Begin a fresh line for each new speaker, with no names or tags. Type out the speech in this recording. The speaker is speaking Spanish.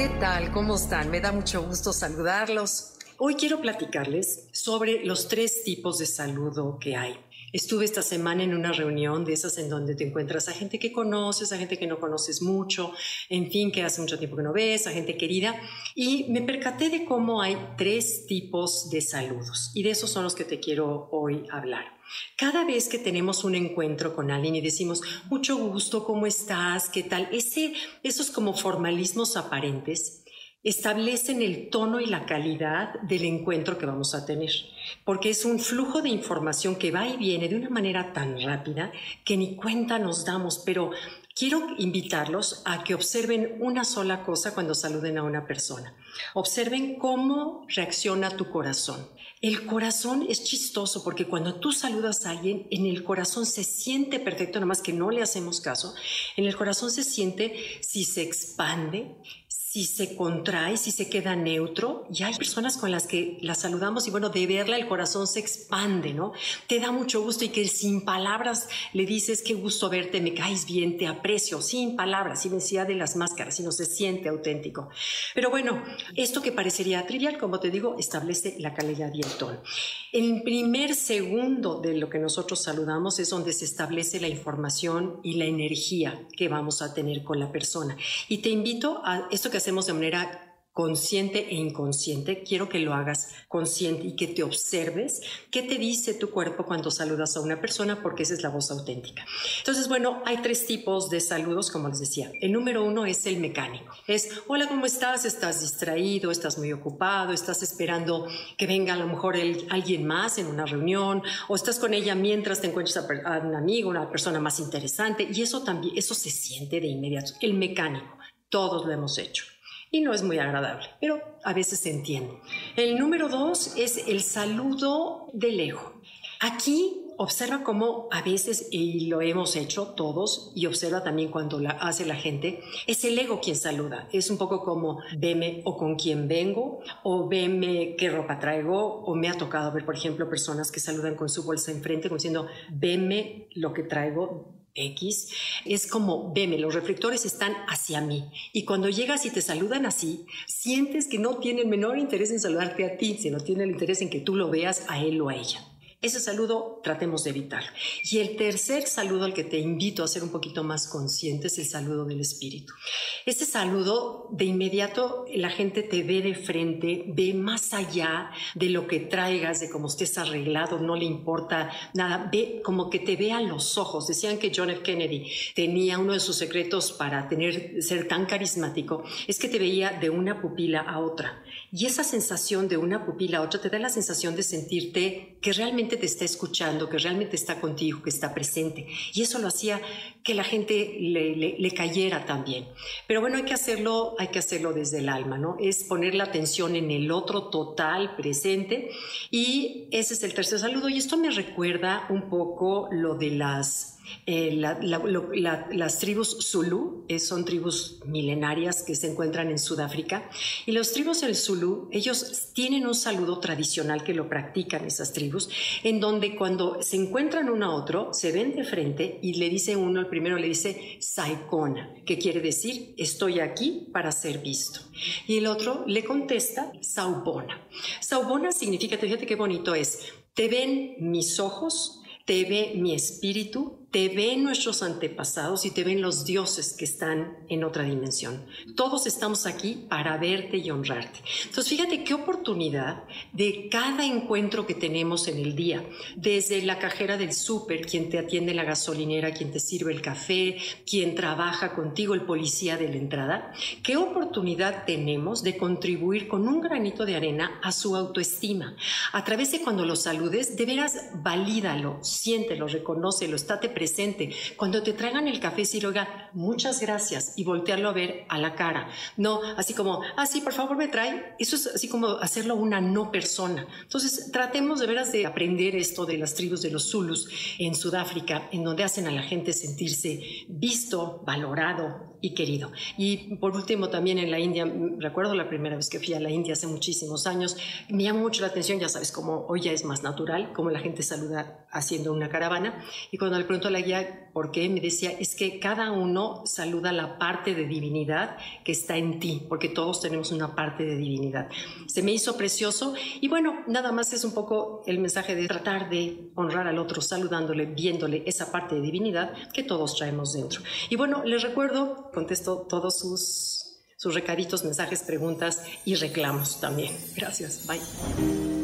¿Qué tal? ¿Cómo están? Me da mucho gusto saludarlos. Hoy quiero platicarles sobre los tres tipos de saludo que hay. Estuve esta semana en una reunión de esas en donde te encuentras a gente que conoces, a gente que no conoces mucho, en fin, que hace mucho tiempo que no ves, a gente querida, y me percaté de cómo hay tres tipos de saludos, y de esos son los que te quiero hoy hablar. Cada vez que tenemos un encuentro con alguien y decimos, mucho gusto, ¿cómo estás? ¿Qué tal? Ese, esos como formalismos aparentes establecen el tono y la calidad del encuentro que vamos a tener, porque es un flujo de información que va y viene de una manera tan rápida que ni cuenta nos damos, pero quiero invitarlos a que observen una sola cosa cuando saluden a una persona. Observen cómo reacciona tu corazón. El corazón es chistoso porque cuando tú saludas a alguien, en el corazón se siente perfecto, nada más que no le hacemos caso. En el corazón se siente si se expande, si se contrae, si se queda neutro, y hay personas con las que la saludamos y bueno, de verla el corazón se expande, ¿no? Te da mucho gusto y que sin palabras le dices, qué gusto verte, me caes bien, te aprecio, sin palabras, sin necesidad de las máscaras, sino se siente auténtico. Pero bueno, esto que parecería trivial, como te digo, establece la calidad y el tono. El primer segundo de lo que nosotros saludamos es donde se establece la información y la energía que vamos a tener con la persona. Y te invito a esto que hacemos de manera consciente e inconsciente, quiero que lo hagas consciente y que te observes qué te dice tu cuerpo cuando saludas a una persona, porque esa es la voz auténtica. Entonces, bueno, hay tres tipos de saludos, como les decía. El número uno es el mecánico. Es, hola, ¿cómo estás? ¿Estás distraído? ¿Estás muy ocupado? ¿Estás esperando que venga a lo mejor alguien más en una reunión? ¿O estás con ella mientras te encuentras a, a un amigo, una persona más interesante? Y eso también, eso se siente de inmediato. El mecánico. Todos lo hemos hecho. Y no es muy agradable, pero a veces se entiende. El número dos es el saludo de lejos. Aquí observa cómo a veces, y lo hemos hecho todos, y observa también cuando la hace la gente, es el ego quien saluda. Es un poco como veme o con quién vengo, o veme qué ropa traigo, o me ha tocado ver, por ejemplo, personas que saludan con su bolsa enfrente, como diciendo, veme lo que traigo, X, es como, veme, los reflectores están hacia mí. Y cuando llegas y te saludan así, sientes que no tienen menor interés en saludarte a ti, sino tienen el interés en que tú lo veas a él o a ella. Ese saludo tratemos de evitar. Y el tercer saludo al que te invito a ser un poquito más consciente es el saludo del espíritu. Ese saludo de inmediato la gente te ve de frente, ve más allá de lo que traigas, de cómo estés arreglado, no le importa nada, ve como que te ve a los ojos. Decían que John F. Kennedy tenía uno de sus secretos para tener, ser tan carismático, es que te veía de una pupila a otra. Y esa sensación de una pupila a otra te da la sensación de sentirte que realmente te está escuchando, que realmente está contigo, que está presente. Y eso lo hacía que la gente le, cayera también. Pero bueno, hay que hacerlo, hay que hacerlo desde el alma, ¿no? Es poner la atención en el otro total, presente. Y ese es el tercer saludo. Y esto me recuerda un poco lo de las eh, las tribus Zulu eh, son tribus milenarias que se encuentran en Sudáfrica y los tribus del Zulu, ellos tienen un saludo tradicional que lo practican esas tribus, en donde cuando se encuentran uno a otro, se ven de frente y le dice uno, el primero le dice Saikona, que quiere decir estoy aquí para ser visto. Y el otro le contesta Saubona. Saubona significa, fíjate qué bonito es, te ven mis ojos, te ve mi espíritu, te ven nuestros antepasados y te ven los dioses que están en otra dimensión. Todos estamos aquí para verte y honrarte. Entonces, fíjate qué oportunidad de cada encuentro que tenemos en el día, desde la cajera del súper, quien te atiende la gasolinera, quien te sirve el café, quien trabaja contigo, el policía de la entrada, qué oportunidad tenemos de contribuir con un granito de arena a su autoestima. A través de cuando lo saludes, de veras valídalo, siéntelo, reconócelo, estate presente. Cuando te traigan el café, decir, oiga, muchas gracias y voltearlo a ver a la cara. No, así como, ah, sí, por favor me trae. Eso es así como hacerlo una no persona. Entonces, tratemos de veras de aprender esto de las tribus de los Zulus en Sudáfrica, en donde hacen a la gente sentirse visto, valorado y querido. Y por último, también en la India, recuerdo la primera vez que fui a la India hace muchísimos años, me llamó mucho la atención, ya sabes, como hoy ya es más natural, como la gente saluda haciendo una caravana. Y cuando le pregunto la guía, ¿por qué? Me decía, es que cada uno saluda la parte de divinidad que está en ti, porque todos tenemos una parte de divinidad. Se me hizo precioso y bueno, nada más es un poco el mensaje de tratar de honrar al otro, saludándole, viéndole esa parte de divinidad que todos traemos dentro. Y bueno, les recuerdo, contesto todos sus, sus recaditos, mensajes, preguntas y reclamos también. Gracias. Bye.